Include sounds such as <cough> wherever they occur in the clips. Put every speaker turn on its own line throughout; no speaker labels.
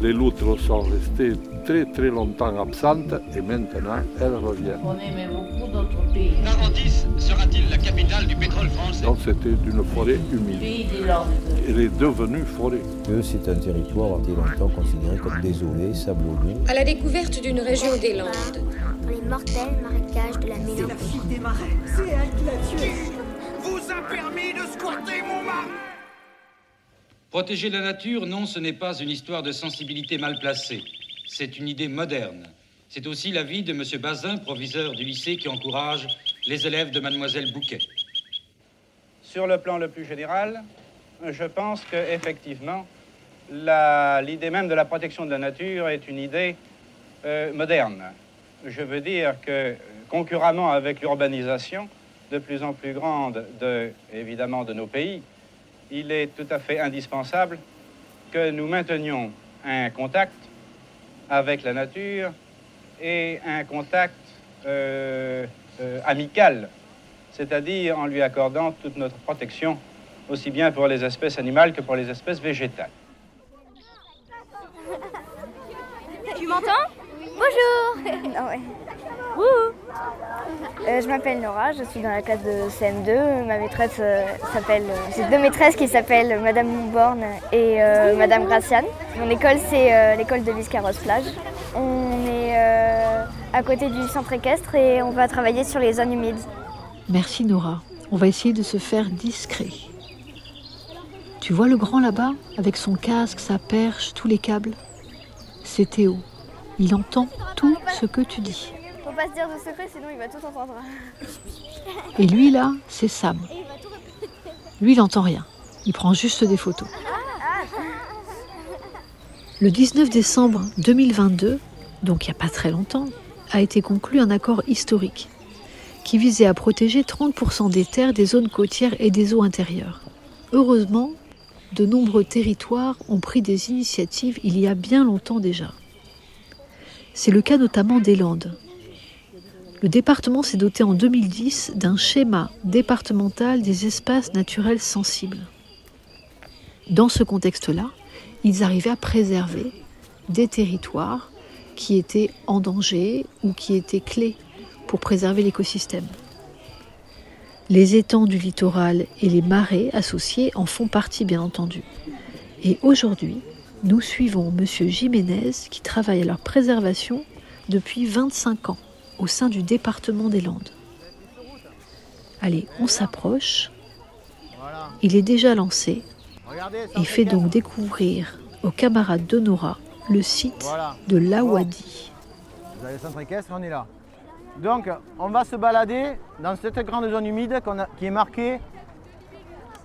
Les loutres sont restées très très longtemps absentes et maintenant elles reviennent.
On aimait beaucoup d'autres pays.
Narandis sera-t-il la capitale du pétrole français?
Donc c'était une forêt humide.
Pays des Landes.
Elle est devenue forêt.
que c'est un territoire qui été longtemps considéré comme désolé, sablonneux.
À la découverte d'une région des Landes.
Dans les mortels marécages de la mélancolie.
des marais. C'est elle qui l'a tué.
Vous a permis de squatter mon mari
Protéger la nature, non, ce n'est pas une histoire de sensibilité mal placée. C'est une idée moderne. C'est aussi l'avis de M. Bazin, proviseur du lycée, qui encourage les élèves de Mademoiselle Bouquet.
Sur le plan le plus général, je pense qu'effectivement, l'idée même de la protection de la nature est une idée euh, moderne. Je veux dire que, concurremment avec l'urbanisation de plus en plus grande, de, évidemment, de nos pays, il est tout à fait indispensable que nous maintenions un contact avec la nature et un contact euh, euh, amical, c'est-à-dire en lui accordant toute notre protection, aussi bien pour les espèces animales que pour les espèces végétales.
Tu m'entends? Bonjour ouais. Euh, je m'appelle Nora, je suis dans la classe de CM2. Ma maîtresse euh, s'appelle. J'ai deux maîtresses qui s'appellent Madame Montborn et euh, Madame Graciane. Mon école, c'est euh, l'école de Biscarrosse-Plage. On est euh, à côté du centre équestre et on va travailler sur les zones humides.
Merci Nora. On va essayer de se faire discret. Tu vois le grand là-bas, avec son casque, sa perche, tous les câbles? C'est Théo. Il entend tout ce que tu dis.
Pas se dire de secret, sinon il va tout entendre.
Et lui là, c'est Sam. Lui, il n'entend rien. Il prend juste des photos. Le 19 décembre 2022, donc il n'y a pas très longtemps, a été conclu un accord historique qui visait à protéger 30% des terres, des zones côtières et des eaux intérieures. Heureusement, de nombreux territoires ont pris des initiatives il y a bien longtemps déjà. C'est le cas notamment des Landes. Le département s'est doté en 2010 d'un schéma départemental des espaces naturels sensibles. Dans ce contexte-là, ils arrivaient à préserver des territoires qui étaient en danger ou qui étaient clés pour préserver l'écosystème. Les étangs du littoral et les marais associés en font partie, bien entendu. Et aujourd'hui, nous suivons M. Jiménez qui travaille à leur préservation depuis 25 ans au sein du département des Landes. Allez, on s'approche. Il est déjà lancé et fait donc découvrir aux camarades de Nora le site de l'Awadi.
Vous avez le centre équestre, on est là. Donc, on va se balader dans cette grande zone humide a- qui est marquée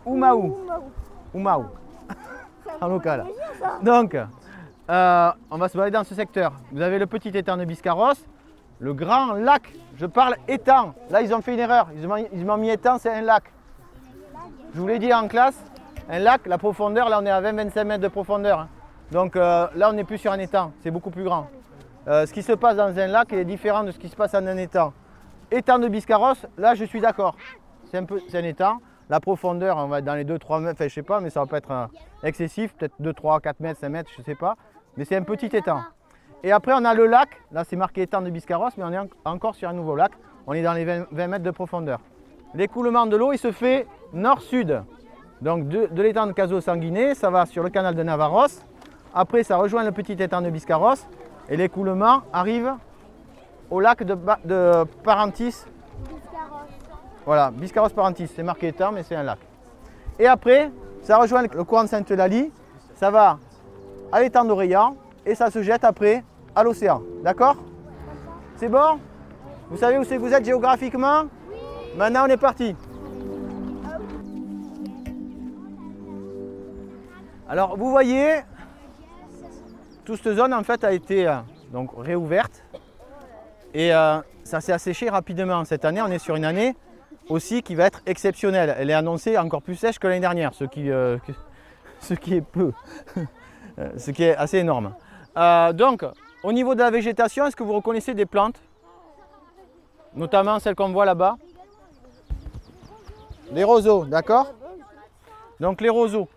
Oumaou. Oumaou. en local. Donc, euh, on va se balader dans ce secteur. Vous avez le petit étang de Biscarros, le grand lac. Je parle étang. Là, ils ont fait une erreur. Ils m'ont mis étang, c'est un lac. Je vous l'ai dit en classe, un lac, la profondeur, là, on est à 20-25 mètres de profondeur. hein. Donc euh, là, on n'est plus sur un étang, c'est beaucoup plus grand. Euh, ce qui se passe dans un lac est différent de ce qui se passe dans un étang. Étang de Biscarros, là, je suis d'accord. C'est un, peu- c'est un étang. La profondeur, on va être dans les 2-3 mètres, enfin, je sais pas, mais ça va pas être euh, excessif, peut-être 2, 3, 4 mètres, 5 mètres, je sais pas. Mais c'est un petit étang. Et après, on a le lac. Là, c'est marqué étang de Biscarros, mais on est en- encore sur un nouveau lac. On est dans les 20, 20 mètres de profondeur. L'écoulement de l'eau, il se fait nord-sud. Donc de, de l'étang de Caso Sanguiné, ça va sur le canal de Navarros. Après, ça rejoint le petit étang de Biscarros. Et l'écoulement arrive au lac de, Parentis. Voilà, Biscarros Parentis, c'est marqué étang, mais c'est un lac. Et après, ça rejoint le courant de Sainte-Eulalie. Ça va à l'étang d'Orléans et ça se jette après à l'océan. D'accord? C'est bon? Vous savez où c'est que vous êtes géographiquement? Maintenant, on est parti. Alors, vous voyez, toute cette zone en fait a été euh, donc réouverte et euh, ça s'est asséché rapidement. Cette année, on est sur une année aussi qui va être exceptionnelle. Elle est annoncée encore plus sèche que l'année dernière, ce qui, euh, <laughs> ce qui est peu, <laughs> ce qui est assez énorme. Donc, au niveau de la végétation, est-ce que vous reconnaissez des plantes? Notamment celles qu'on voit là-bas Les roseaux, d'accord? Donc les roseaux.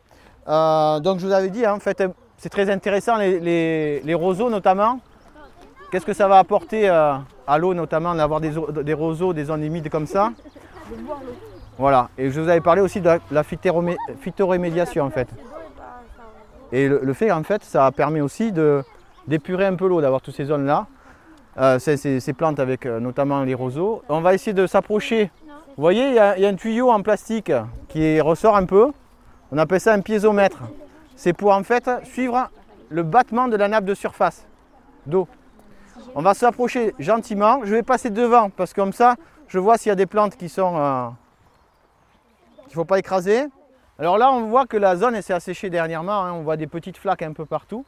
Euh, donc je vous avais dit, hein, en fait, c'est très intéressant les, les- les roseaux notamment. Qu'est-ce que ça va apporter euh, à l'eau notamment d'avoir des, des roseaux, des zones humides comme ça? Voilà. Et je vous avais parlé aussi de la, phytorémédiation en fait. Et le, le fait en fait, ça permet aussi de d'épurer un peu l'eau, d'avoir toutes ces zones-là. Euh, ces, plantes avec euh, notamment les roseaux. On va essayer de s'approcher. Vous voyez, il y, a un tuyau en plastique qui ressort un peu. On appelle ça un piézomètre. C'est pour en fait suivre le battement de la nappe de surface d'eau. On va s'approcher gentiment. Je vais passer devant parce que comme ça, je vois s'il y a des plantes qui sont euh, qu'il ne faut pas écraser. Alors là, on voit que la zone s'est asséchée dernièrement. hein. On voit des petites flaques un peu partout.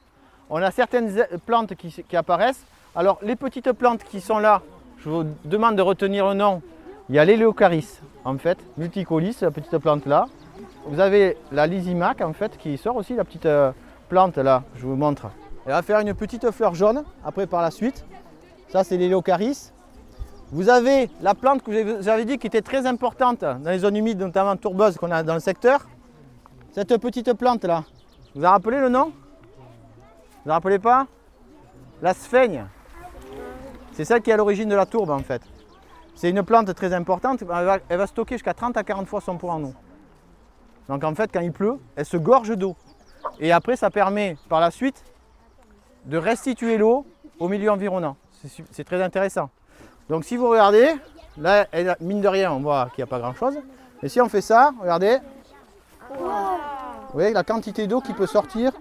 On a certaines a- plantes qui, apparaissent. Alors les petites plantes qui sont là, je vous demande de retenir le nom. Il y a l'Éléocaris, en fait, multicolis, la petite plante là. Vous avez la lysimac, en fait, qui sort aussi, la petite euh, plante là, je vous montre. Elle va faire une petite fleur jaune, après par la suite. Ça, c'est l'Éléocaris. Vous avez la plante que je vous avais dit qui était très importante dans les zones humides, notamment tourbeuses qu'on a dans le secteur. Cette petite plante là. Vous vous rappelez le nom? Vous vous rappelez pas? La sphaigne. C'est celle qui est à l'origine de la tourbe en fait. C'est une plante très importante, elle va, stocker jusqu'à 30 à 40 fois son poids en eau. Donc en fait quand il pleut, elle se gorge d'eau. Et après ça permet par la suite de restituer l'eau au milieu environnant. C'est très intéressant. Donc si vous regardez, là mine de rien on voit qu'il n'y a pas grand chose. Mais si on fait ça, regardez, vous voyez la quantité d'eau qui peut sortir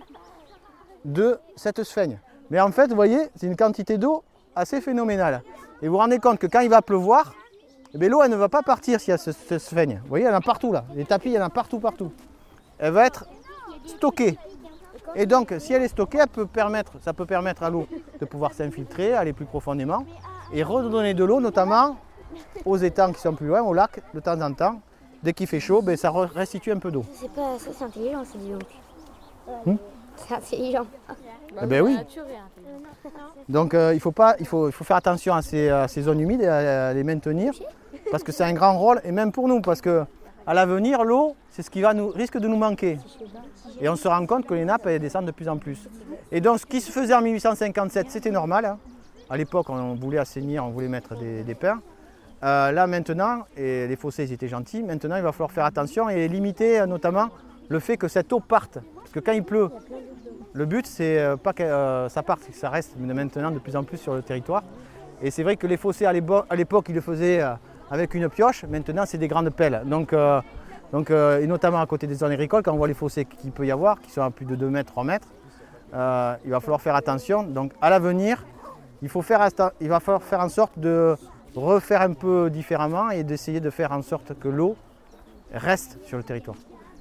de cette sphaigne. Mais en fait, vous voyez, c'est une quantité d'eau assez phénoménale. Et vous vous rendez compte que quand il va pleuvoir, eh l'eau elle ne va pas partir s'il y a ce, ce sphaigne. Vous voyez, il y en a partout là. Les tapis, il y en a partout, partout. Elle va être stockée. Et donc, si elle est stockée, elle peut permettre, ça peut permettre à l'eau de pouvoir s'infiltrer, aller plus profondément et redonner de l'eau, notamment aux étangs qui sont plus loin, au lac, de temps en temps. Dès qu'il fait chaud, ben, ça re- restitue un peu d'eau.
C'est pas c'est intelligent, c'est dis donc.
Hmm
C'est intelligent.
Eh ben oui. Donc euh, il, faut pas, il, faut, il faut faire attention à ces, à ces zones humides et à, à les maintenir parce que c'est un grand rôle et même pour nous parce que à l'avenir l'eau c'est ce qui va nous, risque de nous manquer et on se rend compte que les nappes elles descendent de plus en plus. Et donc ce qui se faisait en 1857 c'était normal. hein. À l'époque on voulait assainir, on voulait mettre des, des pins. Euh, là maintenant, et les fossés ils étaient gentils, maintenant il va falloir faire attention et limiter euh, notamment le fait que cette eau parte. Parce que quand il pleut, le but, c'est euh, pas que euh, ça parte, que ça reste maintenant de plus en plus sur le territoire. Et c'est vrai que les fossés, à l'époque, ils le faisaient euh, avec une pioche. Maintenant, c'est des grandes pelles. Donc, et notamment à côté des zones agricoles, quand on voit les fossés qu'il peut y avoir, qui sont à plus de 2 mètres, 3 mètres, il va falloir faire attention. Donc, à l'avenir, il, il va falloir faire en sorte de refaire un peu différemment et d'essayer de faire en sorte que l'eau reste sur le territoire.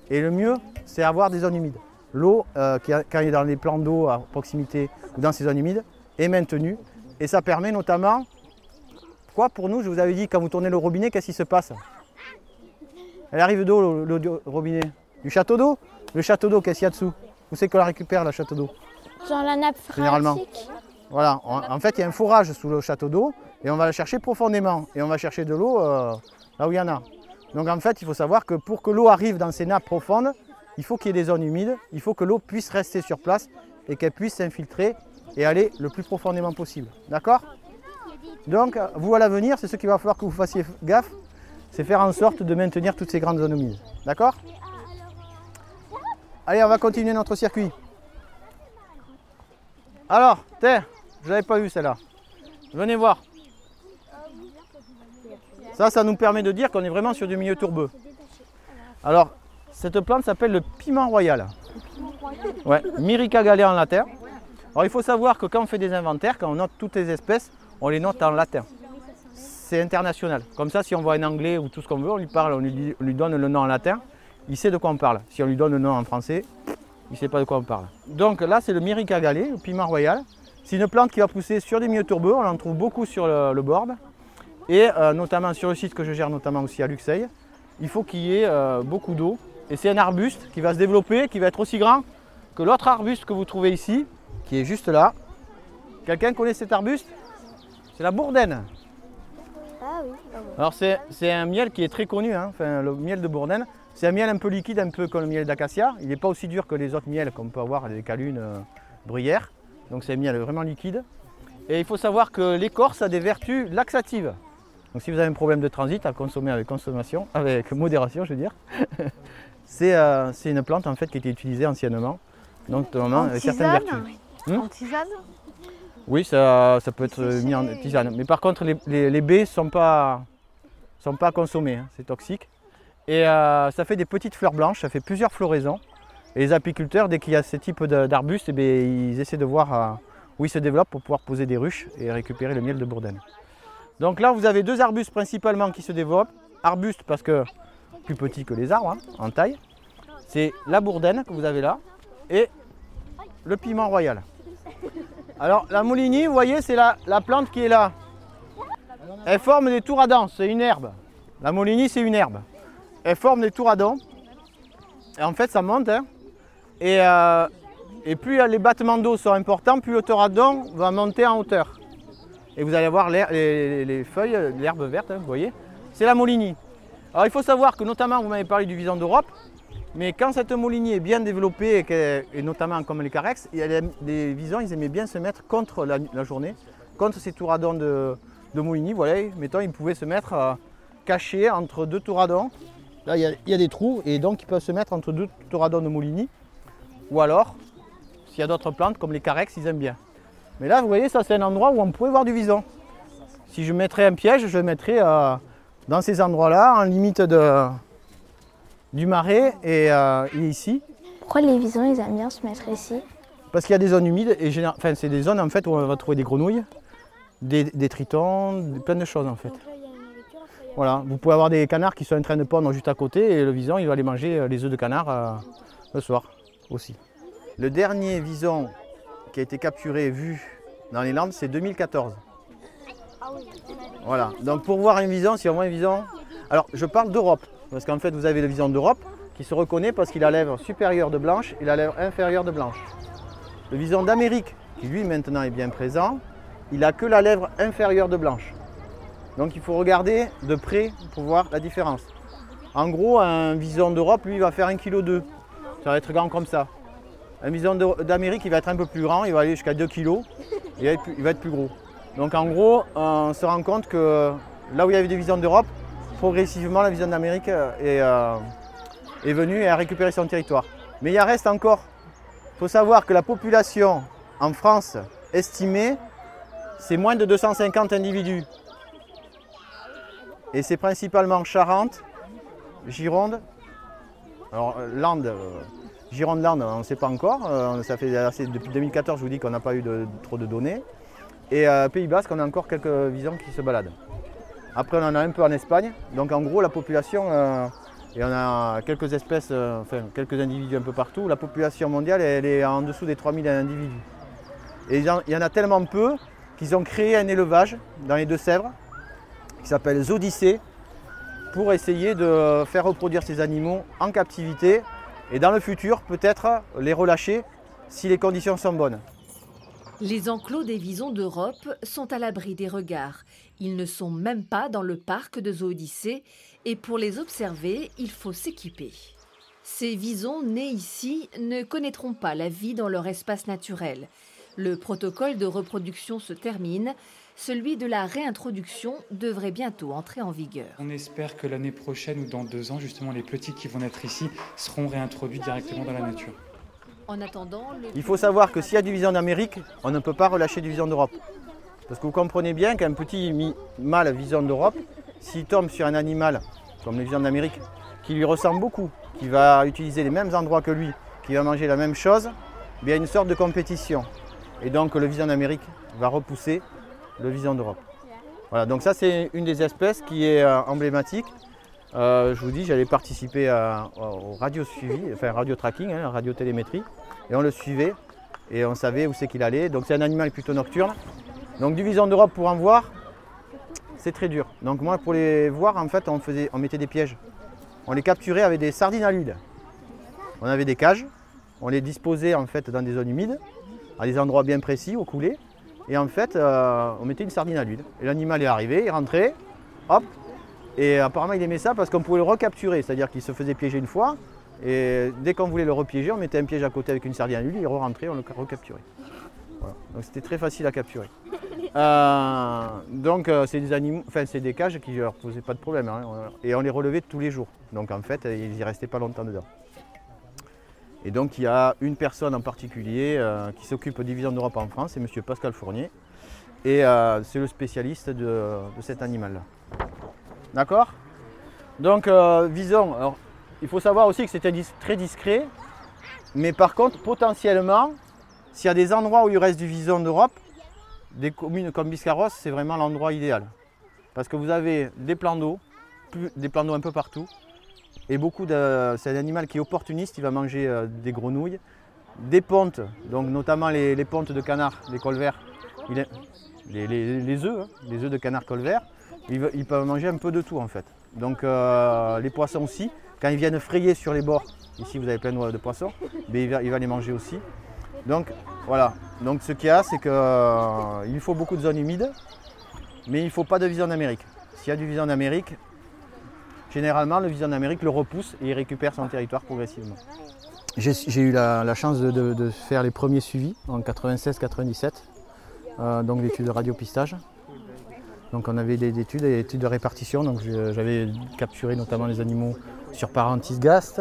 Et le mieux, c'est avoir des zones humides. L'eau, euh, quand elle est dans les plans d'eau à proximité ou dans ces zones humides, est maintenue. Et ça permet notamment, quoi pour nous, je vous avais dit, quand vous tournez le robinet, qu'est-ce qui se passe? Elle arrive l'eau l'eau du robinet Du château d'eau? Le château d'eau, qu'est-ce qu'il y a dessous? Où c'est qu'on la récupère, le château d'eau?
Genre la nappe
Généralement.
phréatique.
Voilà, en, en fait, il y a un forage sous le château d'eau et on va la chercher profondément. Et on va chercher de l'eau euh, là où il y en a. Donc en fait, il faut savoir que pour que l'eau arrive dans ces nappes profondes, il faut qu'il y ait des zones humides, il faut que l'eau puisse rester sur place et qu'elle puisse s'infiltrer et aller le plus profondément possible. D'accord? Donc, vous à l'avenir, c'est ce qu'il va falloir que vous fassiez gaffe, c'est faire en sorte de maintenir toutes ces grandes zones humides. D'accord? Allez, on va continuer notre circuit. Alors, tiens, je l'avais pas vu celle-là. Venez voir. Ça, ça nous permet de dire qu'on est vraiment sur du milieu tourbeux. Alors, cette plante s'appelle le piment royal. Ouais, Myrica galea en latin. Alors, il faut savoir que quand on fait des inventaires, quand on note toutes les espèces, on les note en latin. C'est international. Comme ça, si on voit un anglais ou tout ce qu'on veut, on lui parle, on lui, on lui donne le nom en latin, il sait de quoi on parle. Si on lui donne le nom en français, il ne sait pas de quoi on parle. Donc là, c'est le Myrica galea, le piment royal. C'est une plante qui va pousser sur des milieux tourbeux, on en trouve beaucoup sur le, le bord. Et euh, notamment sur le site que je gère, notamment aussi à Luxeuil, il faut qu'il y ait euh, beaucoup d'eau. Et c'est un arbuste qui va se développer, qui va être aussi grand que l'autre arbuste que vous trouvez ici, qui est juste là. Quelqu'un connaît cet arbuste? C'est la bourdaine.
Ah oui.
Alors c'est c'est un miel qui est très connu, hein, enfin, le miel de bourdaine. C'est un miel un peu liquide, un peu comme le miel d'acacia. Il n'est pas aussi dur que les autres miels qu'on peut avoir, les calunes euh, bruyères. Donc c'est un miel vraiment liquide. Et il faut savoir que l'écorce a des vertus laxatives. Donc si vous avez un problème de transit à consommer avec consommation, avec modération je veux dire, <laughs> c'est euh, c'est une plante en fait qui était utilisée anciennement. Donc notamment avec certaines vertus. Hmm
En tisane
Oui, ça, ça peut être mis en tisane. Mais par contre, les, les- les baies ne sont pas, sont pas consommées, hein, c'est toxique. Et euh, ça fait des petites fleurs blanches, ça fait plusieurs floraisons. Et les apiculteurs, dès qu'il y a ce type d'arbustes, eh ils essaient de voir euh, où ils se développent pour pouvoir poser des ruches et récupérer le miel de bourdaine. Donc là, vous avez deux arbustes principalement qui se développent. Arbustes parce que plus petits que les arbres hein, en taille. C'est la bourdaine que vous avez là et le piment royal. Alors la moulinie, vous voyez, c'est la, la plante qui est là. Elle forme des tours à dents, c'est une herbe. La moulinie, c'est une herbe. Elle forme des tours à dents. Et en fait, ça monte. hein. Et, euh, et plus les battements d'eau sont importants, plus le dents va monter en hauteur. Et vous allez voir les, les feuilles, l'herbe verte, hein, vous voyez. C'est la moulinie. Alors il faut savoir que notamment, vous m'avez parlé du vison d'Europe, mais quand cette moulinie est bien développée, et, notamment comme les carex, les, visons, ils aimaient bien se mettre contre la, journée, contre ces touradons de, de moulinie. Voilà, mettons, ils pouvaient se mettre euh, cachés entre deux touradons. Là, il y, a, des trous, et donc ils peuvent se mettre entre deux touradons de moulinie. Ou alors, s'il y a d'autres plantes, comme les carex, ils aiment bien. Mais là, vous voyez, ça c'est un endroit où on pouvait voir du vison. Si je mettrais un piège, je mettrais euh, dans ces endroits-là, en limite de, du marais et, euh, et ici.
Pourquoi les visons, ils aiment bien se mettre ici
Parce qu'il y a des zones humides et enfin, c'est des zones en fait où on va trouver des grenouilles, des, des tritons, plein de choses en fait. Voilà, vous pouvez avoir des canards qui sont en train de pondre juste à côté et le vison il va aller manger euh, les œufs de canard euh, le soir aussi. Le dernier vison qui a été capturé et vu dans les Landes, c'est 2014. Voilà, donc pour voir un vison, si on voit un vison. Alors je parle d'Europe, parce qu'en fait vous avez le vison d'Europe qui se reconnaît parce qu'il a la lèvre supérieure de blanche et la lèvre inférieure de blanche. Le vison d'Amérique, qui lui maintenant est bien présent, il a que la lèvre inférieure de blanche. Donc il faut regarder de près pour voir la différence. En gros, un vison d'Europe, lui, va faire 1,2 kg. Ça va être grand comme ça. Un vison d'Amérique, il va être un peu plus grand, il va aller jusqu'à 2 kg. Plus- il va être plus gros. Donc en gros, on se rend compte que là où il y avait des visons d'Europe, progressivement la vision d'Amérique euh, est, euh, est venue et a récupéré son territoire. Mais il en reste encore. Il faut savoir que la population en France estimée, c'est moins de 250 individus. Et c'est principalement Charente, Gironde, alors euh, Landes, Gironde-Landes, on ne sait pas encore. ça fait depuis 2014, je vous dis qu'on n'a pas eu trop de données. Et euh, Pays Basque, on a encore quelques visons qui se baladent. Après, on en a un peu en Espagne. Donc en gros, la population, euh, et on a quelques espèces, euh, enfin quelques individus un peu partout, la population mondiale, elle est en dessous des 3000 individus. Et il y en- a tellement peu qu'ils ont créé un élevage dans les Deux-Sèvres qui s'appelle Zodyssée pour essayer de faire reproduire ces animaux en captivité et dans le futur peut-être les relâcher si les conditions sont bonnes.
Les enclos des visons d'Europe sont à l'abri des regards. Ils ne sont même pas dans le parc de Zoodicée et pour les observer, il faut s'équiper. Ces visons nés ici ne connaîtront pas la vie dans leur espace naturel. Le protocole de reproduction se termine. celui de la réintroduction devrait bientôt entrer en vigueur.
On espère que l'année prochaine ou dans deux ans, justement, les petits qui vont naître ici seront réintroduits directement dans la nature.
En.
Il faut savoir que s'il y a du vison d'Amérique, on ne peut pas relâcher du vison d'Europe. Parce que vous comprenez bien qu'un petit mâle vison d'Europe, s'il tombe sur un animal comme le vison d'Amérique, qui lui ressemble beaucoup, qui va utiliser les mêmes endroits que lui, qui va manger la même chose, il y a une sorte de compétition. Et donc le vison d'Amérique va repousser le vison d'Europe. Voilà, donc ça c'est une des espèces qui est euh, emblématique. Euh, je vous dis, j'allais participer au radio suivi, enfin radio tracking, hein, radio télémétrie, et on le suivait et on savait où c'est qu'il allait. Donc c'est un animal plutôt nocturne. Donc du vison d'Europe pour en voir, c'est très dur. Donc moi pour les voir en fait on, faisait, on mettait des pièges. On les capturait avec des sardines à l'huile. On avait des cages, on les disposait en fait dans des zones humides, à des endroits bien précis, au coulé. Et en fait, euh, on mettait une sardine à l'huile. Et l'animal est arrivé, il rentrait, hop. Et apparemment, il aimait ça parce qu'on pouvait le recapturer. C'est-à-dire qu'il se faisait piéger une fois. Et dès qu'on voulait le repiéger, on mettait un piège à côté avec une sardine à l'huile, il rentrait, on le recapturait. Voilà. Donc c'était très facile à capturer. <laughs> Euh, donc euh, c'est des animaux, enfin c'est des cages qui ne leur posaient pas de problème. Hein. Et on les relevait tous les jours. Donc en fait, ils n'y restaient pas longtemps dedans. Et donc il y a une personne en particulier euh, qui s'occupe des visions d'Europe en France, c'est M. Pascal Fournier. Et euh, c'est le spécialiste de, de cet animal-là. D'accord Donc euh, vison, alors, il faut savoir aussi que c'était très discret. Mais par contre, potentiellement, s'il y a des endroits où il reste du vison d'Europe, des communes comme Biscarrosse, c'est vraiment l'endroit idéal. Parce que vous avez des plans d'eau, des plans d'eau un peu partout, et beaucoup de, c'est un animal qui est opportuniste, il va manger euh, des grenouilles, des pontes, donc notamment les, pontes de canard, les colverts, les, œufs, hein, les œufs de canard colvert, il, il, peut manger un peu de tout en fait. Donc euh, les poissons aussi, quand ils viennent frayer sur les bords, ici vous avez plein de, poissons, mais il va, les manger aussi. Donc voilà, donc ce qu'il y a c'est qu'il euh, faut beaucoup de zones humides, mais il ne faut pas de vison d'Amérique. S'il y a du vison d'Amérique, généralement, le vison d'Amérique le repousse et il récupère son territoire progressivement. J'ai eu la, chance de, faire les premiers suivis en 96-97, euh, donc d'études de radiopistage. Donc on avait des études, des études de répartition, donc j'avais capturé notamment les animaux sur Parentis gast,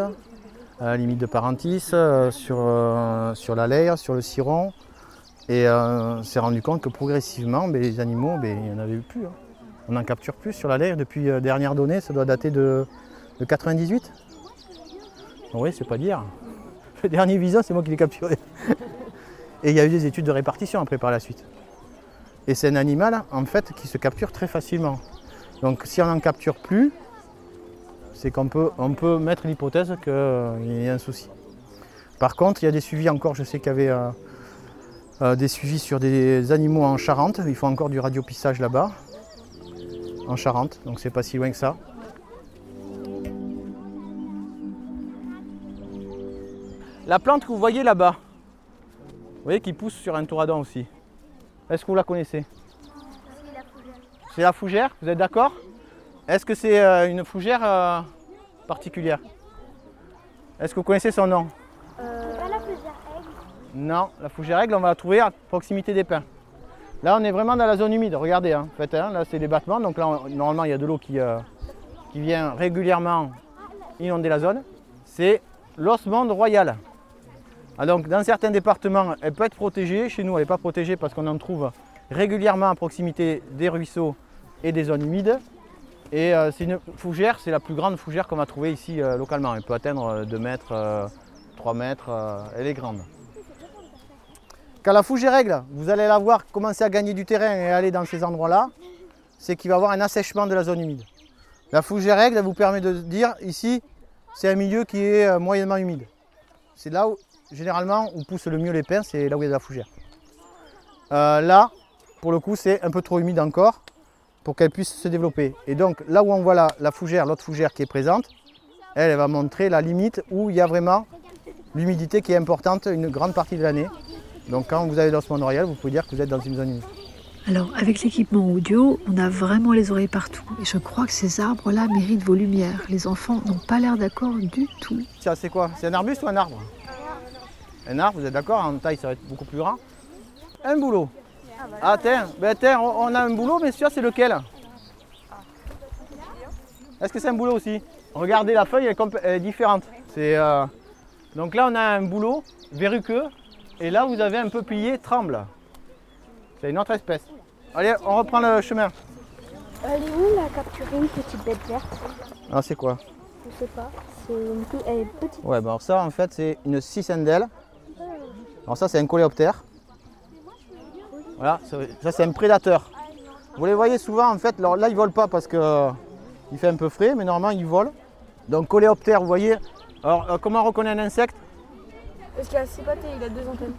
à la limite de Parentis, euh, sur, euh, sur la laire, sur le ciron, et euh, on s'est rendu compte que progressivement, ben, les animaux, ben, il n'y en avait plus. Hein on n'en capture plus sur la laire depuis dernière donnée, ça doit dater de, de 98. Bon, oui, c'est pas dire. Le dernier visa, c'est moi qui l'ai capturé. <laughs> Et il y a eu des études de répartition après par la suite. Et c'est un animal en fait qui se capture très facilement. Donc si on n'en capture plus, c'est qu'on peut, on peut mettre l'hypothèse qu'il y a un souci. Par contre, il y a des suivis encore, je sais qu'il y avait euh, euh, des suivis sur des animaux en Charente, il faut encore du radiopissage là-bas en Charente, donc c'est pas si loin que ça. La plante que vous voyez là-bas, vous voyez qui pousse sur un touradon aussi. Est-ce que vous la connaissez? C'est la fougère, vous êtes d'accord? Est-ce que c'est euh, une fougère euh, particulière? Est-ce que vous connaissez son nom?
Euh, la fougère aigle
Non, la fougère aigle, on va la trouver à proximité des pins. Là, on est vraiment dans la zone humide. Regardez, hein. en fait, hein, là, c'est des battements. Donc là, on, normalement, il y a de l'eau qui, euh, qui, vient régulièrement inonder la zone. C'est l'osmonde royal. Ah, donc, dans certains départements, elle peut être protégée. Chez nous, elle n'est pas protégée parce qu'on en trouve régulièrement à proximité des ruisseaux et des zones humides. Et euh, c'est une fougère, c'est la plus grande fougère qu'on va trouver ici euh, localement. Elle peut atteindre 2 mètres, 3 mètres. elle est grande. Quand la fougère règle, vous allez la voir commencer à gagner du terrain et aller dans ces endroits-là, c'est qu'il va y avoir un assèchement de la zone humide. La fougère règle vous permet de dire ici, c'est un milieu qui est euh, moyennement humide. C'est là où, généralement, où poussent le mieux les pins, c'est là où il y a de la fougère. Euh, là, pour le coup, c'est un peu trop humide encore pour qu'elle puisse se développer. Et donc, là où on voit la, la fougère, l'autre fougère qui est présente, elle, elle va montrer la limite où il y a vraiment l'humidité qui est importante une grande partie de l'année. Donc quand vous avez l'osmond royal, vous pouvez dire que vous êtes dans une zone humide.
Alors avec l'équipement audio, on a vraiment les oreilles partout. Et je crois que ces arbres-là méritent vos lumières. Les enfants n'ont pas l'air d'accord du tout.
Ça c'est quoi? C'est un arbuste ou un arbre? Un arbre, vous êtes d'accord En taille ça va être beaucoup plus grand. Un boulot. Ah, tiens, ben, tiens, on, a un boulot, mais celui-là, c'est lequel? Est-ce que c'est un boulot aussi? Regardez, la feuille, elle est, compl- elle est différente. C'est, euh, Donc là, on a un boulot verruqueux, et là, vous avez un peu plié tremble. C'est une autre espèce. Allez, on reprend le chemin.
Elle est où la capturer une petite bête verte?
Ah, c'est quoi?
Je sais pas. C'est une tout- elle est petite.
Ouais, ben alors ça, en fait, c'est une cicindelle. Alors ça, c'est un coléoptère. Voilà, ça, c'est un prédateur. Vous les voyez souvent, en fait, alors là, ils volent pas parce que euh, il fait un peu frais, mais normalement, ils volent. Donc, coléoptère, vous voyez. Alors, euh, comment on reconnaît un insecte?
Parce qu'il a six pattes et il a deux antennes.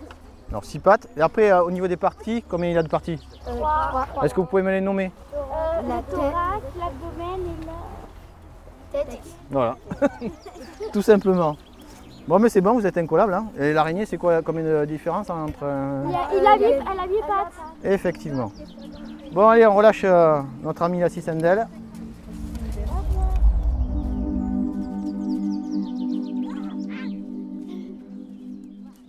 Alors, six pattes. Et après, euh, au niveau des parties, combien il a de parties?
Euh, trois.
Est-ce que vous pouvez me les nommer?
La tête, l'abdomen et la tête.
Voilà, <laughs> tout simplement. Bon, mais c'est bon, vous êtes incollable. Hein. Et l'araignée, c'est quoi Combien de différence entre.
Il a, il a elle a huit pattes.
Effectivement. Bon, allez, on relâche euh, notre ami la cicindelle.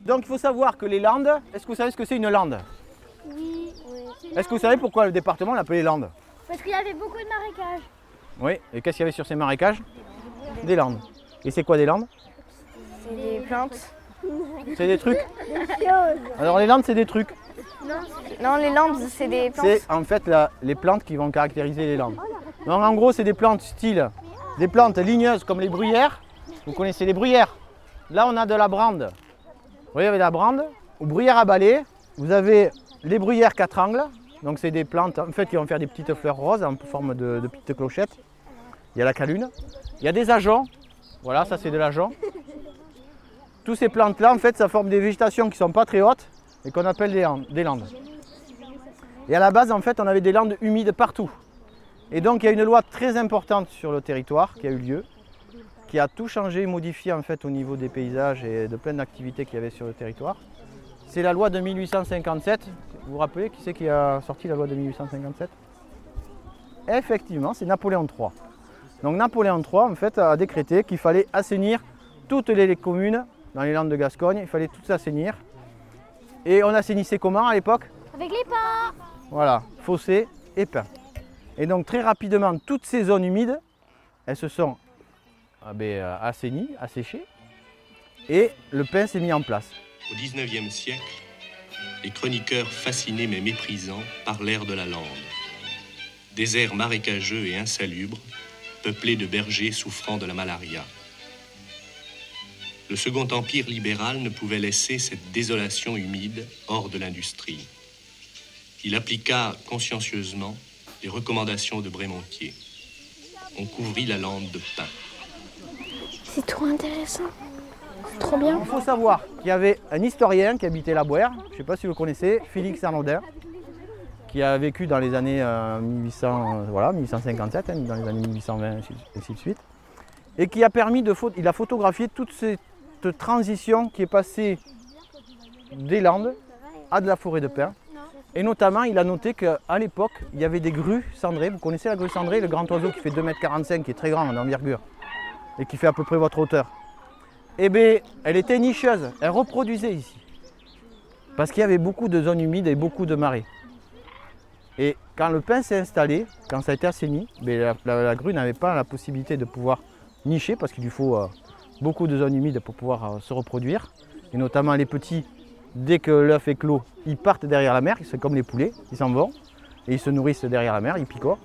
Donc, il faut savoir que les Landes, est-ce que vous savez ce que c'est une lande?
Oui.
Est-ce que vous savez pourquoi le département l'appelait Landes
Parce qu'il y avait beaucoup de marécages.
Oui, et qu'est-ce qu'il y avait sur ces marécages? Des Landes. Et c'est quoi des Landes?
Des plantes. <laughs>
C'est des trucs
Des choses.
Alors, les Landes, c'est des trucs.
Non, les landes, c'est des plantes.
C'est en fait la- les plantes qui vont caractériser les landes. Donc en gros, c'est des plantes style, des plantes ligneuses comme les bruyères. Vous connaissez les bruyères. Là, on a de la brande. Vous voyez, avec la brande, ou bruyère à balai. Vous avez les bruyères quatre angles. Donc c'est des plantes en fait qui vont faire des petites fleurs roses en forme de, de petites clochettes. Il y a la calune. Il y a des ajoncs. Voilà, ça c'est de l'ajonc. Tous ces plantes-là, en fait, ça forme des végétations qui ne sont pas très hautes et qu'on appelle des, lan- des landes. Et à la base, en fait, on avait des landes humides partout. Et donc, il y a une loi très importante sur le territoire qui a eu lieu, qui a tout changé, modifié en fait au niveau des paysages et de plein d'activités qu'il y avait sur le territoire. C'est la loi de 1857. Vous vous rappelez qui c'est qui a sorti la loi de 1857 Effectivement, c'est Napoléon III. Donc Napoléon III en fait a décrété qu'il fallait assainir toutes les communes dans les Landes de Gascogne. Il fallait tout assainir. Et on assainissait comment à l'époque?
Avec les pas.
voilà, fossé et pin. Et donc très rapidement, toutes ces zones humides, elles se sont ah ben, euh, assainies, asséchées, et le pain s'est mis en place.
Au XIXe siècle, les chroniqueurs fascinés mais méprisants parlèrent de la lande. Désert marécageux et insalubre, peuplé de bergers souffrant de la malaria. Le Second Empire libéral ne pouvait laisser cette désolation humide hors de l'industrie. Il appliqua consciencieusement les recommandations de Brémontier. On couvrit la lande de pin.
C'est trop intéressant. C'est trop bien.
Il faut savoir qu'il y avait un historien qui habitait la Boère, je ne sais pas si vous le connaissez, Félix Arnaudin, qui a vécu dans les années euh, 1800, euh, voilà, 1857, hein, dans les années 1820 et ainsi de suite, et qui a permis de il a photographié toute transition qui est passée des Landes à de la forêt de pin. Et notamment, il a noté qu'à l'époque, il y avait des grues cendrées. Vous connaissez la grue cendrée, le grand oiseau qui fait 2,45 m, qui est très grand en envergure et qui fait à peu près votre hauteur. Eh bien, elle était nicheuse, elle reproduisait ici. Parce qu'il y avait beaucoup de zones humides et beaucoup de marais. Et quand le pin s'est installé, quand ça a été assaini, ben, la, la- la grue n'avait pas la possibilité de pouvoir nicher parce qu'il lui faut euh, beaucoup de zones humides pour pouvoir euh, se reproduire. Et notamment les petits, dès que l'œuf est clos, ils partent derrière la mer, c'est comme les poulets, ils s'en vont et ils se nourrissent derrière la mer, ils picorent.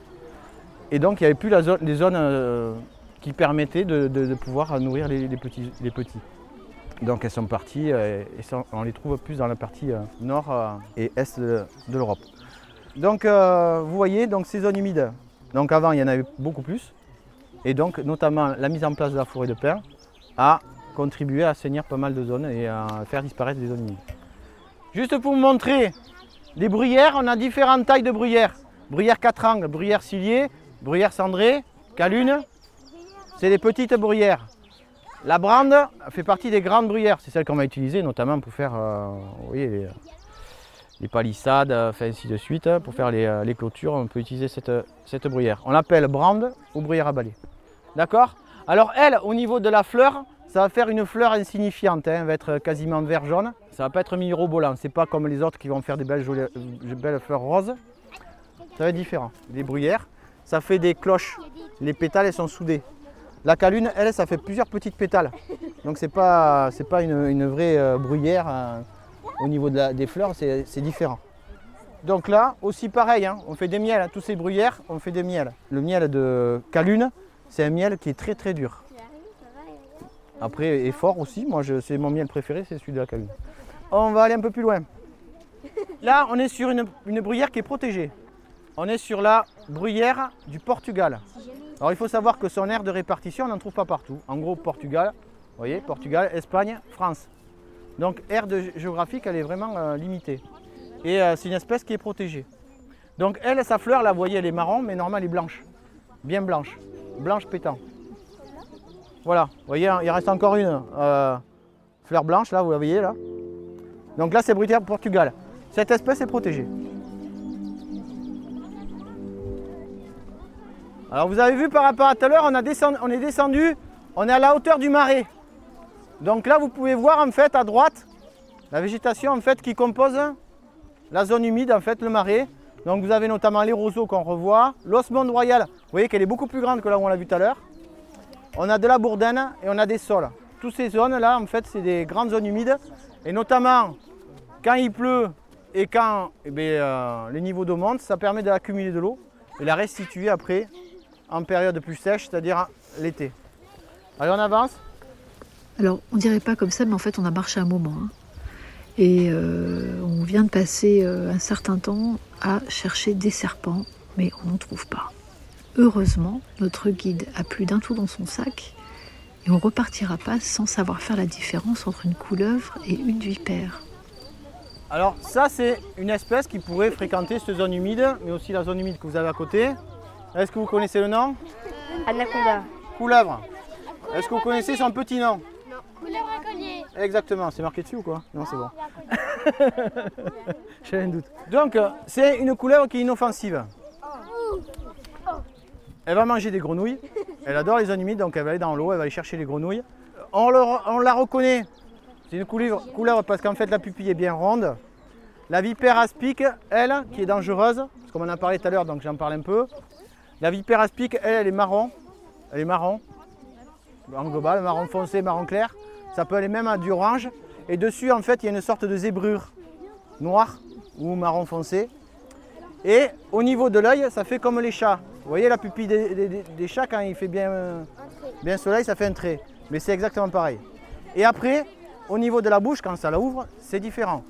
Et donc il n'y avait plus les zones euh, qui permettaient de, pouvoir nourrir les, petits. Donc elles sont parties euh, et sont- on les trouve plus dans la partie nord et est de, l'Europe. Donc vous voyez donc ces zones humides. Donc avant il y en avait beaucoup plus. Et donc notamment la mise en place de la forêt de pin a contribué à assainir pas mal de zones et à faire disparaître des zones humides. Juste pour vous montrer les bruyères, on a différentes tailles de bruyères. Bruyère quatre angles, bruyère cilier, bruyère cendrée, calune. C'est les petites bruyères. La brande fait partie des grandes bruyères. C'est celle qu'on va utiliser notamment pour faire euh, les, palissades, enfin, ainsi de suite. hein, Pour faire les, euh, les clôtures, on peut utiliser cette, cette bruyère. On l'appelle brande ou bruyère à balai. D'accord? Alors elle, au niveau de la fleur, ça va faire une fleur insignifiante, hein, elle va être quasiment vert jaune. Ça va pas être mirobolant, c'est pas comme les autres qui vont faire des belles, fleurs roses. Ça va être différent. Des bruyères, ça fait des cloches. Les pétales sont soudés. La calune, elle, ça fait plusieurs petites pétales. Donc c'est pas, c'est pas une, vraie euh, bruyère euh, au niveau des fleurs, c'est c'est différent. Donc là, aussi pareil, hein, on fait des miels, hein, tous ces bruyères, on fait des miels. Le miel de calune, c'est un miel qui est très très dur. Après, est fort aussi, moi c'est mon miel préféré, c'est celui de la calune. On va aller un peu plus loin. Là, on est sur une, bruyère qui est protégée. On est sur la bruyère du Portugal. Alors il faut savoir que son aire de répartition, on n'en trouve pas partout. En gros, Portugal, vous voyez, Portugal, Espagne, France. Donc aire de géographique, elle est vraiment euh, limitée. Et euh, c'est une espèce qui est protégée. Donc elle, sa fleur, là, vous voyez, elle est marron, mais normalement, elle est blanche. Bien blanche. Blanche pétant. Voilà, vous voyez, il reste encore une euh, fleur blanche, là, vous la voyez, là. Donc là, c'est bruyère Portugal. Cette espèce est protégée. Alors vous avez vu par rapport à tout à l'heure, on, a descendu- on est descendu, on est à la hauteur du marais. Donc là, vous pouvez voir en fait à droite la végétation en fait qui compose la zone humide, en fait le marais. Donc vous avez notamment les roseaux qu'on revoit, l'osmonde royale, vous voyez qu'elle est beaucoup plus grande que là où on l'a vu tout à l'heure. On a de la bourdaine et on a des sols. Toutes ces zones là, en fait, c'est des grandes zones humides. Et notamment, quand il pleut et quand eh bien, euh, les niveaux d'eau montent, ça permet d'accumuler de l'eau et la restituer après en période plus sèche, c'est-à-dire l'été. Allez, on avance
Alors, on dirait pas comme ça, mais en fait, on a marché un moment. hein. Et euh, on vient de passer euh, un certain temps à chercher des serpents, mais on n'en trouve pas. Heureusement, notre guide a plus d'un tout dans son sac et on repartira pas sans savoir faire la différence entre une couleuvre et une vipère.
Alors ça c'est une espèce qui pourrait fréquenter cette zone humide, mais aussi la zone humide que vous avez à côté. Est-ce que vous connaissez le nom?
Anaconda.
Couleuvre. Est-ce que vous connaissez son petit nom?
Couleuvre à collier.
Exactement, c'est marqué dessus ou quoi? Non c'est bon. <laughs> J'ai un doute. Donc c'est une couleuvre qui est inoffensive. Elle va manger des grenouilles. Elle adore les zones humides, donc elle va aller dans l'eau, elle va aller chercher les grenouilles. On, la reconnaît. C'est une couleuvre, couleuvre parce qu'en fait la pupille est bien ronde. La vipère aspic, elle, qui est dangereuse, parce qu'on en a parlé tout à l'heure, donc j'en parle un peu. La vipère aspic, elle, elle est marron. Elle est marron. En global, marron foncé, marron clair. Ça peut aller même à du orange. Et dessus, en fait, il y a une sorte de zébrure noire ou marron foncé. Et au niveau de l'œil, ça fait comme les chats. Vous voyez la pupille des, des- chats, quand il fait bien, bien soleil, ça fait un trait. Mais c'est exactement pareil. Et après, au niveau de la bouche, quand ça la ouvre, c'est différent.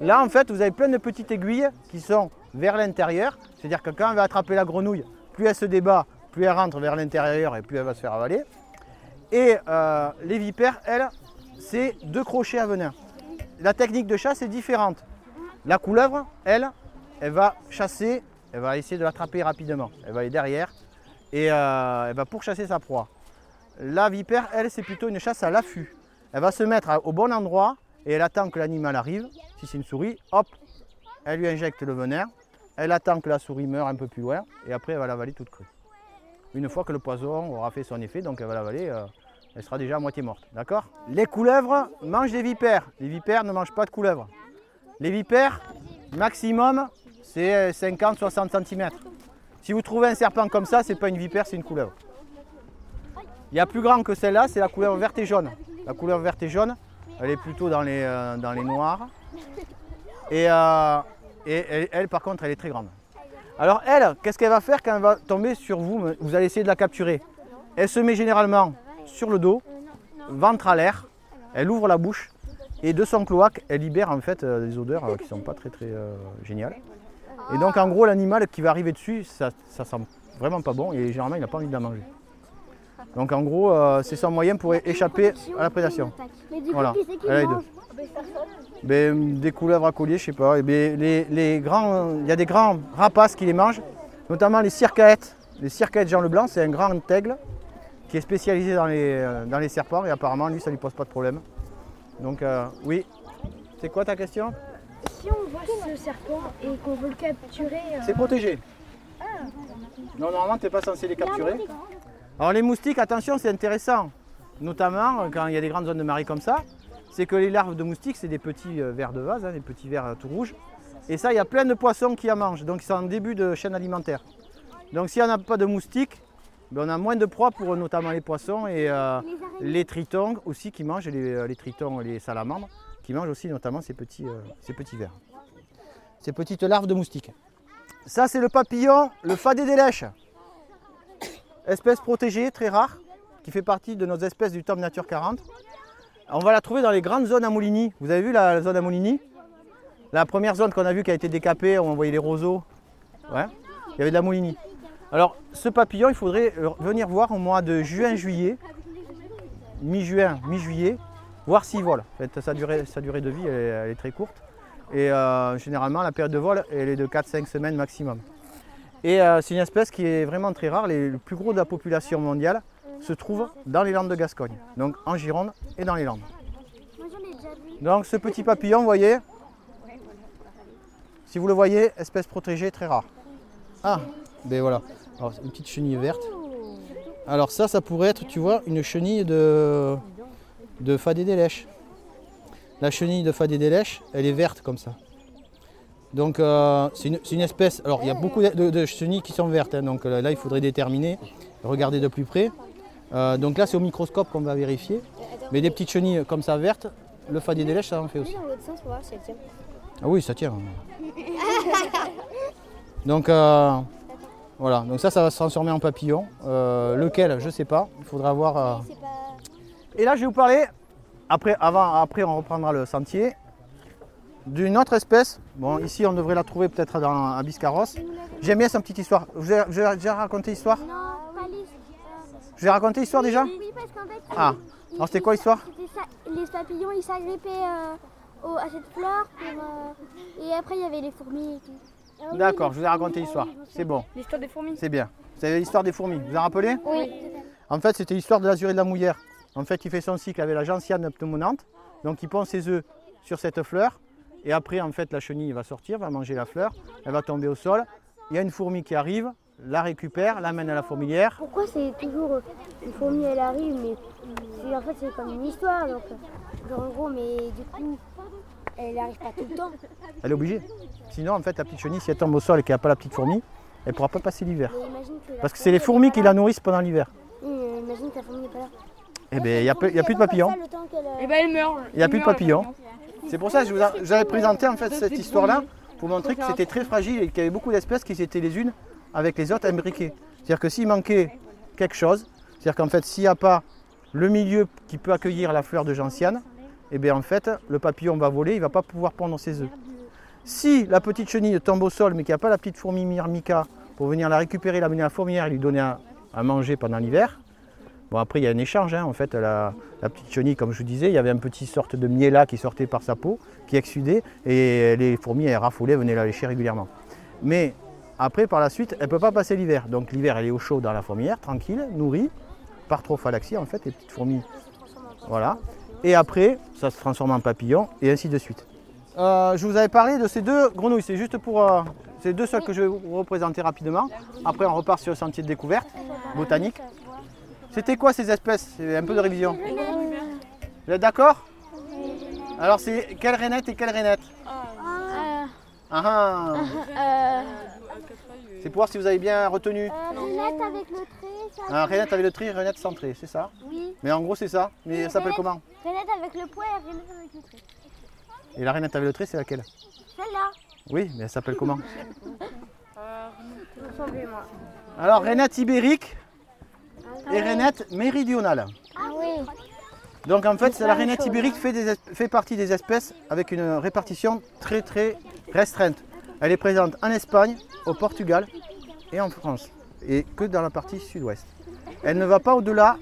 Là, en fait, vous avez plein de petites aiguilles qui sont vers l'intérieur. C'est-à-dire que quand elle va attraper la grenouille, plus elle se débat, plus elle rentre vers l'intérieur et plus elle va se faire avaler. Et euh, les vipères, elles, c'est deux crochets à venin. La technique de chasse est différente. La couleuvre, elle, elle va chasser, elle va essayer de l'attraper rapidement. Elle va aller derrière et euh, elle va pourchasser sa proie. La vipère, elle, c'est plutôt une chasse à l'affût. Elle va se mettre au bon endroit et elle attend que l'animal arrive. Si c'est une souris, hop, elle lui injecte le venin. Elle attend que la souris meure un peu plus loin et après elle va l'avaler toute crue. Une fois que le poison aura fait son effet, donc elle va l'avaler, euh, elle sera déjà à moitié morte. D'accord? Les couleuvres mangent des vipères. Les vipères ne mangent pas de couleuvres. Les vipères, maximum, c'est 50-60 cm. Si vous trouvez un serpent comme ça, c'est pas une vipère, c'est une couleuvre. Il y a plus grand que celle-là, c'est la couleur verte et jaune. La couleur verte et jaune, elle est plutôt dans les, euh, dans les noirs. Et, euh, et elle, elle, par contre, elle est très grande. Alors elle, qu'est-ce qu'elle va faire quand elle va tomber sur vous? Vous allez essayer de la capturer. Elle se met généralement sur le dos, ventre à l'air, elle ouvre la bouche et de son cloaque, elle libère en fait euh, des odeurs euh, qui ne sont pas très très euh, géniales. Et donc en gros, l'animal qui va arriver dessus, ça, ça sent vraiment pas bon et généralement il n'a pas envie de la manger. Donc en gros, euh, c'est son moyen pour échapper à la prédation. Voilà, elle a les deux.
mange
Ben, des couleuvres à collier, je sais pas. Et ben, les, les grands, il y a des grands rapaces qui les mangent, notamment les circaètes. Les circaètes Jean Leblanc, c'est un grand aigle qui est spécialisé dans les, euh, dans les serpents et apparemment lui ça lui pose pas de problème. Donc euh, oui. C'est quoi ta question?
Si on voit ce serpent et qu'on veut le capturer. euh,
C'est protégé.
Ah.
Non, normalement tu n'es pas censé les capturer. Alors les moustiques, attention, c'est intéressant. notamment quand il y a des grandes zones de marée comme ça, c'est que les larves de moustiques, c'est des petits vers de vase, hein, des petits vers tout rouges. Et ça, il y a plein de poissons qui en mangent, donc c'est en début de chaîne alimentaire. Donc s'il n'y en a pas de moustiques, ben, on a moins de proies pour notamment les poissons et euh, les tritons aussi qui mangent, les, les tritons, les salamandres, qui mangent aussi notamment ces petits, euh, ces petits vers. Ces petites larves de moustiques. Ça, c'est le papillon, le fadé des lèches. Espèce protégée, très rare, qui fait partie de nos espèces du top Nature 40. On va la trouver dans les grandes zones à Mouligny. Vous avez vu la zone à Mouligny? La première zone qu'on a vue qui a été décapée, on voyait les roseaux. Ouais. Il y avait de la Mouligny. Alors, ce papillon, il faudrait euh, venir voir au mois de juin-juillet, mi-juin, mi-juillet, voir s'il vole. En fait, sa, durée, de vie, est, très courte. Et euh, généralement, la période de vol, est de 4-5 semaines maximum. Et euh, c'est une espèce qui est vraiment très rare. Les- le plus gros de la population mondiale se trouve dans les Landes de Gascogne, donc en Gironde et dans les Landes. Donc ce petit papillon, vous voyez, si vous le voyez, espèce protégée très rare. Ah, ben voilà. Alors, une petite chenille verte. Alors ça, ça pourrait être, tu vois, une chenille de, de Fadé des Lèches. La chenille de Fadé des Lèches, elle est verte comme ça. Donc euh, c'est une, c'est une espèce. Alors il y a beaucoup de, chenilles qui sont vertes, hein, donc euh, là il faudrait déterminer, regarder de plus près. Euh, donc là c'est au microscope qu'on va vérifier. Mais des petites chenilles comme ça vertes, le Fadé des Lèches ça en fait aussi. Ah oui, ça tient. <laughs> Donc euh, voilà, donc ça, ça va se transformer en papillon. Euh, lequel, je ne sais pas. Il faudra voir. euh. Et là, je vais vous parler, après, avant, après on reprendra le sentier, d'une autre espèce. Bon, ici, on devrait la trouver peut-être dans à Biscarrosse. J'aime bien sa petite histoire. Je vais déjà raconter l'histoire?
Non, pas.
Je vais raconter l'histoire déjà?
Oui, parce qu'en fait.
Ah,
il-
alors c'était quoi l'histoire?
Les papillons, ils s'agrippaient euh, à cette fleur. Pour, Et après, il y avait les fourmis et tout.
D'accord, je vous ai raconté l'histoire. C'est bon.
L'histoire des fourmis
C'est bien. C'est l'histoire des fourmis. Vous vous en rappelez
Oui.
En fait, c'était l'histoire de l'azuré de la mouillère. En fait, il fait son cycle avec la gentiane pneumonante. Donc, il pond ses œufs sur cette fleur. Et après, en fait, la chenille va sortir, va manger la fleur. Elle va tomber au sol. Il y a une fourmi qui arrive, la récupère, l'amène à la fourmilière.
Pourquoi c'est toujours euh, une fourmi, elle arrive, mais c'est- en fait, c'est comme une histoire. Donc, euh, en gros, mais du coup, elle n'arrive pas tout le temps.
Elle est obligée. Sinon, en fait, la petite chenille, si elle tombe au sol et qu'il n'y a pas la petite fourmi, elle ne pourra pas passer l'hiver. Parce que c'est les
fourmi,
fourmis qui la nourrissent pendant l'hiver.
Imagine que la fourmi n'est pas là.
Eh bien, il n'y a, plus de papillons.
Et ben elle meurt.
Il n'y a plus de papillons. C'est pour ça que je vous, a- je vous avais présenté en fait cette histoire-là pour montrer que c'était très fragile et qu'il y avait beaucoup d'espèces qui étaient les unes avec les autres imbriquées. C'est-à-dire que s'il manquait quelque chose, c'est-à-dire qu'en fait s'il n'y a pas le milieu qui peut accueillir la fleur de gentiane, eh bien en fait le papillon va voler, il ne va pas pouvoir pondre ses œufs. Si la petite chenille tombe au sol mais qu'il n'y a pas la petite fourmi myrmica pour venir la récupérer, l'amener à la fourmilière et lui donner à, manger pendant l'hiver, Bon, après, il y a un échange. hein. En fait, la, petite chenille, comme je vous disais, il y avait un petit sorte de miella qui sortait par sa peau, qui exsudait, et les fourmis, elles raffolaient, venaient la lécher régulièrement. Mais après, par la suite, elle ne peut pas passer l'hiver. Donc l'hiver, elle est au chaud dans la fourmilière, tranquille, nourrie, par trophalaxie, en fait, les petites fourmis. Voilà. Et après, ça se transforme en papillon, et ainsi de suite. Euh, je vous avais parlé de ces deux grenouilles. C'est juste pour. euh, c'est deux seuls que je vais vous représenter rapidement. Après, on repart sur le sentier de découverte botanique. C'était quoi ces espèces? C'est un peu de révision. Vous êtes d'accord? Alors, c'est quelle rainette et quelle rainette? Ah ah <laughs> C'est pour voir si vous avez bien retenu.
Renette avec le trait. ça-
Un rainette avec le tri, rainette sans trait, c'est ça
Oui.
Mais en gros, c'est ça. Mais ça s'appelle comment
Renette avec le poids et renette avec le trait.
Et la rainette avec le trait, c'est laquelle
Celle-là.
Oui, mais elle s'appelle comment. Alors, rainette ibérique et rainette méridionale.
Ah oui.
Donc en fait, la rainette ibérique fait, des es- fait partie des espèces avec une répartition très très restreinte. Elle est présente en Espagne, au Portugal et en France, et que dans la partie sud-ouest. Elle ne va pas au-delà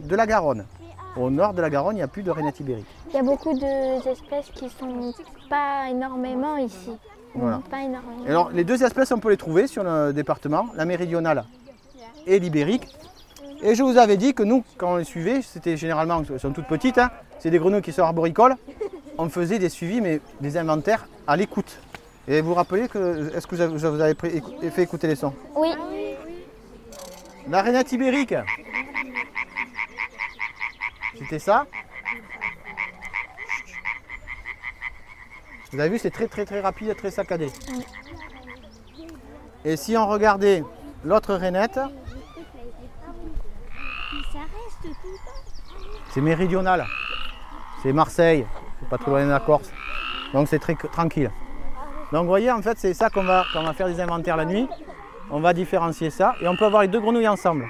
de la Garonne. Au nord de la Garonne, il n'y a plus de rainette ibérique.
Il y a beaucoup d'espèces qui sont pas énormément ici.
Voilà.
Pas énormément.
Alors, les deux espèces, on peut les trouver sur le département, la méridionale et l'ibérique. Et je vous avais dit que nous, quand on les suivait, c'était généralement, elles sont toutes petites, hein, c'est des grenouilles qui sont arboricoles, on faisait des suivis, mais des inventaires à l'écoute. Et vous vous rappelez que, est-ce que vous avez, vous avez pris- écou- fait écouter les sons
Oui.
La rainette ibérique. C'était ça. Vous avez vu, c'est très très très rapide, très saccadé. Et si on regardait l'autre rainette, c'est méridional. C'est Marseille, c'est pas trop loin de la Corse. Donc c'est très tranquille. Donc vous voyez, en fait, c'est ça qu'on va, va faire des inventaires la nuit. On va différencier ça et on peut avoir les deux grenouilles ensemble.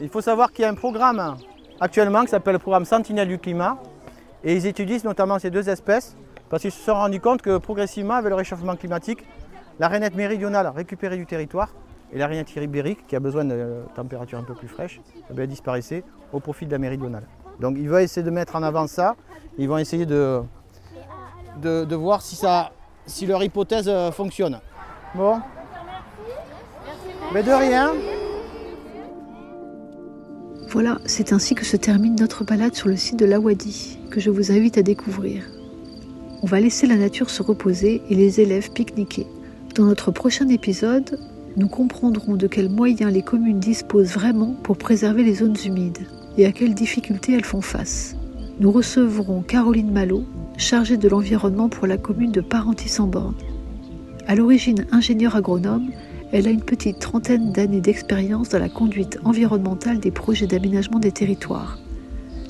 Il faut savoir qu'il y a un programme actuellement qui s'appelle le programme Sentinelle du climat. Et ils étudient notamment ces deux espèces parce qu'ils se sont rendus compte que progressivement, avec le réchauffement climatique, la rainette méridionale récupérée du territoire et la rainette ibérique, qui a besoin de température un peu plus fraîche, eh bien, disparaissait au profit de la méridionale. Donc ils vont essayer de mettre en avant ça, ils vont essayer de, de, voir si leur hypothèse euh, fonctionne. Bon Mais de rien
Voilà, c'est ainsi que se termine notre balade sur le site de l'Awadi, que je vous invite à découvrir. On va laisser la nature se reposer et les élèves pique-niquer. Dans notre prochain épisode, nous comprendrons de quels moyens les communes disposent vraiment pour préserver les zones humides et à quelles difficultés elles font face. Nous recevrons Caroline Malo, chargée de l'environnement pour la commune de Parentis-en-Born. À l'origine ingénieure agronome, elle a une petite trentaine d'années d'expérience dans la conduite environnementale des projets d'aménagement des territoires.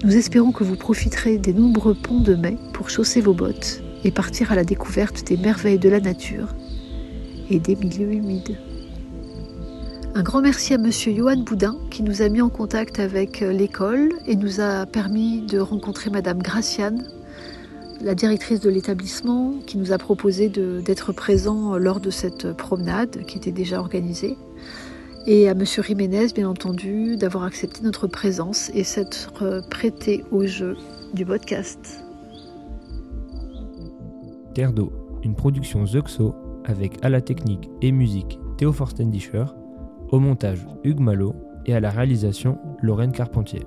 Nous espérons que vous profiterez des nombreux ponts de mai pour chausser vos bottes et partir à la découverte des merveilles de la nature et des milieux humides. Un grand merci à Monsieur Johan Boudin qui nous a mis en contact avec l'école et nous a permis de rencontrer Madame Graciane, la directrice de l'établissement, qui nous a proposé d'être présent lors de cette promenade qui était déjà organisée. Et à Monsieur Jiménez, bien entendu, d'avoir accepté notre présence et s'être prêté au jeu du podcast.
Terre d'eau, une production Zuxo avec à la technique et musique Théo Forstendischer, au montage Hugues Malo et à la réalisation Lorraine Carpentier.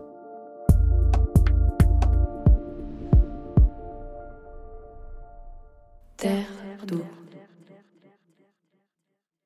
Terre d'eau.